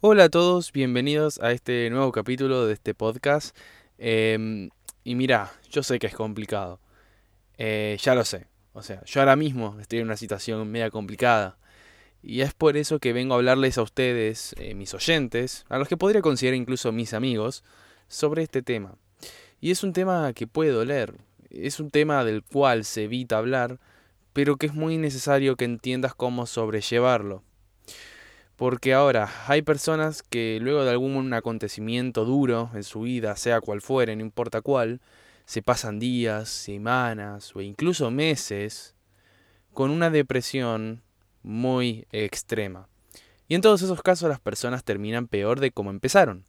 Hola a todos, bienvenidos a este nuevo capítulo de este podcast. Em, y mira, yo sé que es complicado. Eh, ya lo sé. O sea, yo ahora mismo estoy en una situación media complicada. Y es por eso que vengo a hablarles a ustedes, eh, mis oyentes, a los que podría considerar incluso mis amigos, sobre este tema. Y es un tema que puede doler. Es un tema del cual se evita hablar, pero que es muy necesario que entiendas cómo sobrellevarlo. Porque ahora hay personas que luego de algún acontecimiento duro en su vida, sea cual fuere, no importa cuál, se pasan días, semanas o incluso meses con una depresión muy extrema. Y en todos esos casos las personas terminan peor de como empezaron.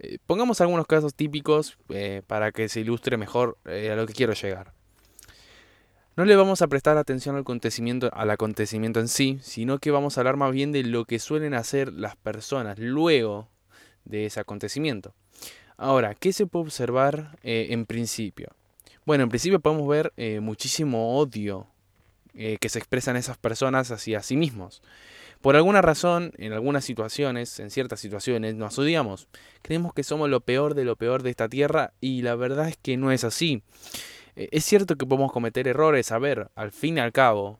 Eh, pongamos algunos casos típicos eh, para que se ilustre mejor eh, a lo que quiero llegar. No le vamos a prestar atención al acontecimiento, en sí, sino que vamos a hablar más bien de lo que suelen hacer las personas luego de ese acontecimiento. Ahora, ¿qué se puede observar eh, en principio? Bueno, en principio podemos ver eh, muchísimo odio eh, que se expresan esas personas hacia sí mismos. Por alguna razón, en algunas situaciones, en ciertas situaciones, nos odiamos. Creemos que somos lo peor de lo peor de esta tierra y la verdad es que no es así. Eh, es cierto que podemos cometer errores, a ver, al fin y al cabo,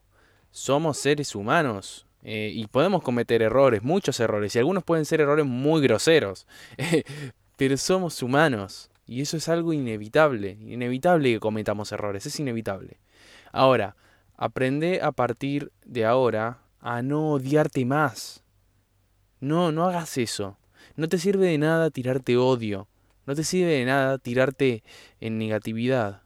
somos seres humanos eh, y podemos cometer errores, muchos errores, y algunos pueden ser errores muy groseros, pero somos humanos y eso es algo inevitable, inevitable que cometamos errores, es inevitable. Ahora, aprende a partir de ahora a no odiarte más. No, no hagas eso. No te sirve de nada tirarte odio. No te sirve de nada tirarte en negatividad.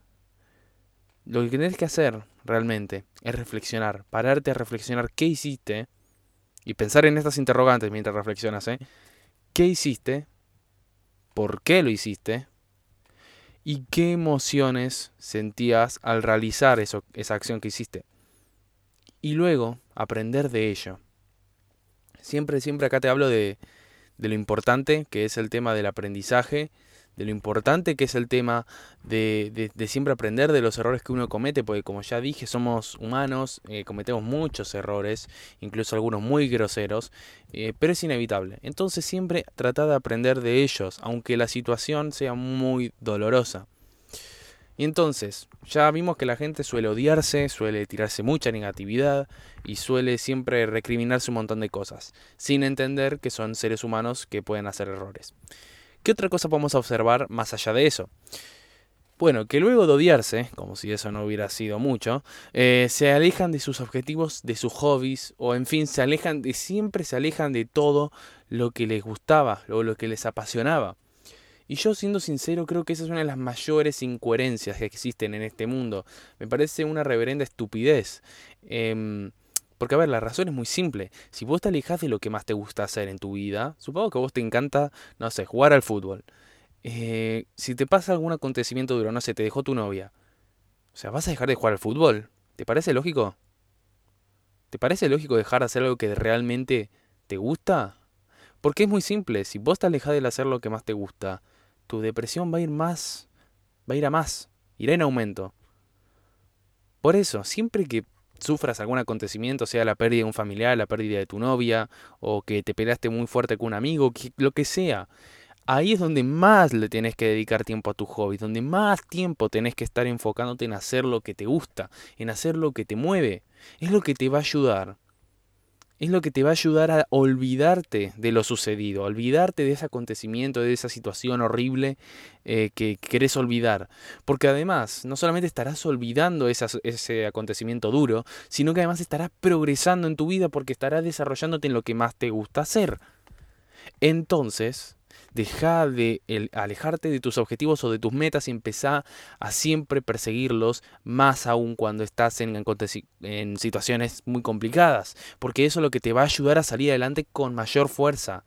Lo que tienes que hacer realmente es reflexionar, pararte a reflexionar qué hiciste y pensar en estas interrogantes mientras reflexionas. ¿eh? ¿Qué hiciste? ¿Por qué lo hiciste? ¿Y qué emociones sentías al realizar eso, esa acción que hiciste? Y luego aprender de ello. Siempre, siempre acá te hablo de, de lo importante que es el tema del aprendizaje de lo importante que es el tema de, de, siempre aprender de los errores que uno comete, porque como ya dije, somos humanos, eh, cometemos muchos errores, incluso algunos muy groseros, eh, pero es inevitable. Entonces siempre trata de aprender de ellos, aunque la situación sea muy dolorosa. Y entonces, ya vimos que la gente suele odiarse, suele tirarse mucha negatividad y suele siempre recriminarse un montón de cosas, sin entender que son seres humanos que pueden hacer errores. ¿Qué otra cosa podemos observar más allá de eso? Bueno, que luego de odiarse, como si eso no hubiera sido mucho, eh, se alejan de sus objetivos, de sus hobbies, o en fin, se alejan de siempre se alejan de todo lo que les gustaba o lo que les apasionaba. Y yo siendo sincero creo que esa es una de las mayores incoherencias que existen en este mundo. Me parece una reverenda estupidez. Eh, porque, a ver, la razón es muy simple. Si vos te alejas de lo que más te gusta hacer en tu vida, supongo que a vos te encanta, no sé, jugar al fútbol. Eh, si te pasa algún acontecimiento duro, no sé, te dejó tu novia. O sea, ¿vas a dejar de jugar al fútbol? ¿Te parece lógico? ¿Te parece lógico dejar de hacer algo que realmente te gusta? Porque es muy simple, si vos te alejas de hacer lo que más te gusta, tu depresión va a ir más, va a ir a más, irá en aumento. Por eso, siempre que sufras algún acontecimiento, sea la pérdida de un familiar, la pérdida de tu novia, o que te peleaste muy fuerte con un amigo, lo que sea. Ahí es donde más le tienes que dedicar tiempo a tu hobby, donde más tiempo tenés que estar enfocándote en hacer lo que te gusta, en hacer lo que te mueve. Es lo que te va a ayudar es lo que te va a ayudar a olvidarte de lo sucedido, olvidarte de ese acontecimiento, de esa situación horrible eh, que querés olvidar. Porque además, no solamente estarás olvidando ese acontecimiento duro, sino que además estarás progresando en tu vida porque estarás desarrollándote en lo que más te gusta hacer. Entonces, Deja de alejarte de tus objetivos o de tus metas y empezá a siempre perseguirlos, más aún cuando estás en, en situaciones muy complicadas, porque eso es lo que te va a ayudar a salir adelante con mayor fuerza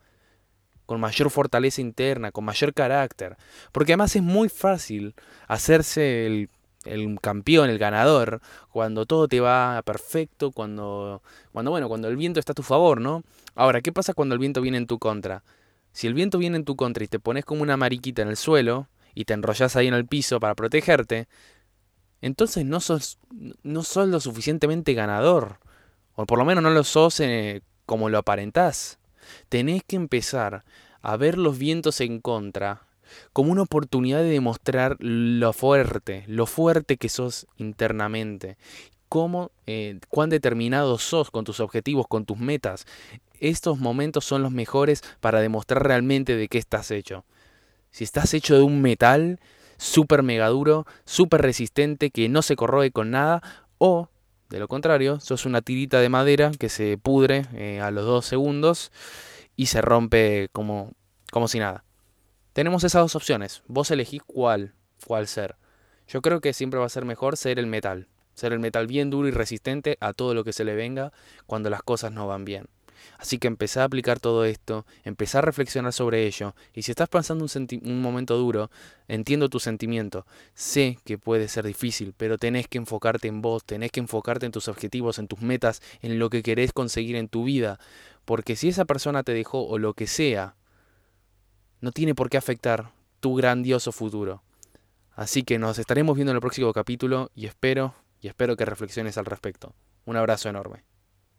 con mayor fortaleza interna, con mayor carácter. Porque además es muy fácil hacerse el, el, campeón, el ganador, cuando todo te va perfecto, cuando, cuando, bueno, cuando el viento está a tu favor, ¿no? Ahora, ¿qué pasa cuando el viento viene en tu contra? Si el viento viene en tu contra y te pones como una mariquita en el suelo y te enrollas ahí en el piso para protegerte, entonces no sos, no lo suficientemente ganador. O por lo menos no lo sos eh, como lo aparentás. tenés que empezar a ver los vientos en contra como una oportunidad de demostrar lo fuerte, lo fuerte que sos internamente, cómo, eh, cuán determinado sos con tus objetivos, con tus metas. Estos momentos son los mejores para demostrar realmente de qué estás hecho. Si estás hecho de un metal súper mega duro, súper resistente, que no se corroe con nada, o de lo contrario, sos una tirita de madera que se pudre eh, a los dos segundos y se rompe como, como si nada. Tenemos esas dos opciones. Vos elegís cuál, cuál ser. Yo creo que siempre va a ser mejor ser el metal. Ser el metal bien duro y resistente a todo lo que se le venga cuando las cosas no van bien. Así que empecé a aplicar todo esto, empecé a reflexionar sobre ello, y si estás pasando un, un, momento duro, entiendo tu sentimiento, sé que puede ser difícil, pero tenés que enfocarte en vos, tenés que enfocarte en tus objetivos, en tus metas, en lo que querés conseguir en tu vida, porque si esa persona te dejó o lo que sea, no tiene por qué afectar tu grandioso futuro. Así que nos estaremos viendo en el próximo capítulo y espero y espero que reflexiones al respecto. Un abrazo enorme.